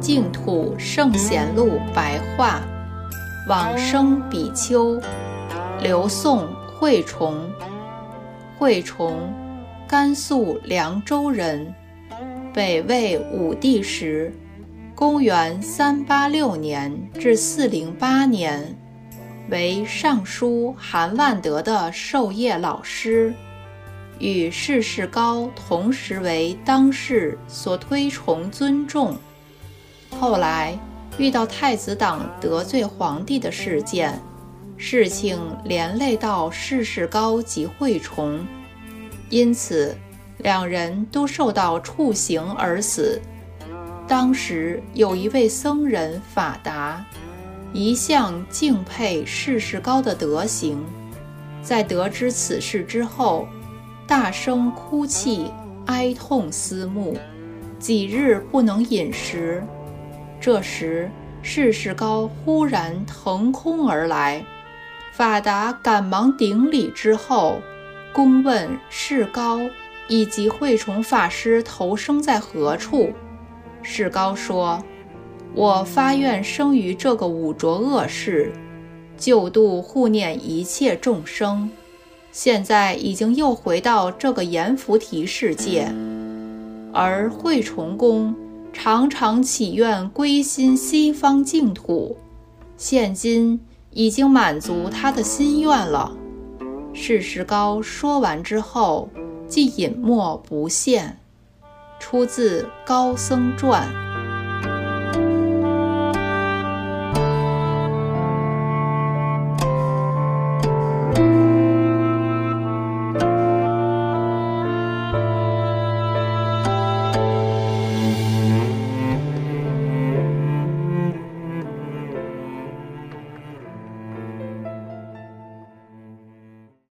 净土圣贤录白话，往生比丘，刘宋惠崇，惠崇，甘肃凉州人，北魏武帝时，公元三八六年至四零八年为尚书韩万德的授业老师。与世世高同时为当世所推崇尊重。后来遇到太子党得罪皇帝的事件，事情连累到世世高及惠崇，因此两人都受到处刑而死。当时有一位僧人法达，一向敬佩世世高的德行，在得知此事之后。大声哭泣，哀痛思慕，几日不能饮食。这时，世世高忽然腾空而来，法达赶忙顶礼之后，恭问世高以及慧崇法师投生在何处。世高说：“我发愿生于这个五浊恶世，救度护念一切众生。”现在已经又回到这个阎浮提世界，而惠崇公常常祈愿归心西方净土，现今已经满足他的心愿了。世时高说完之后，即隐没不现。出自《高僧传》。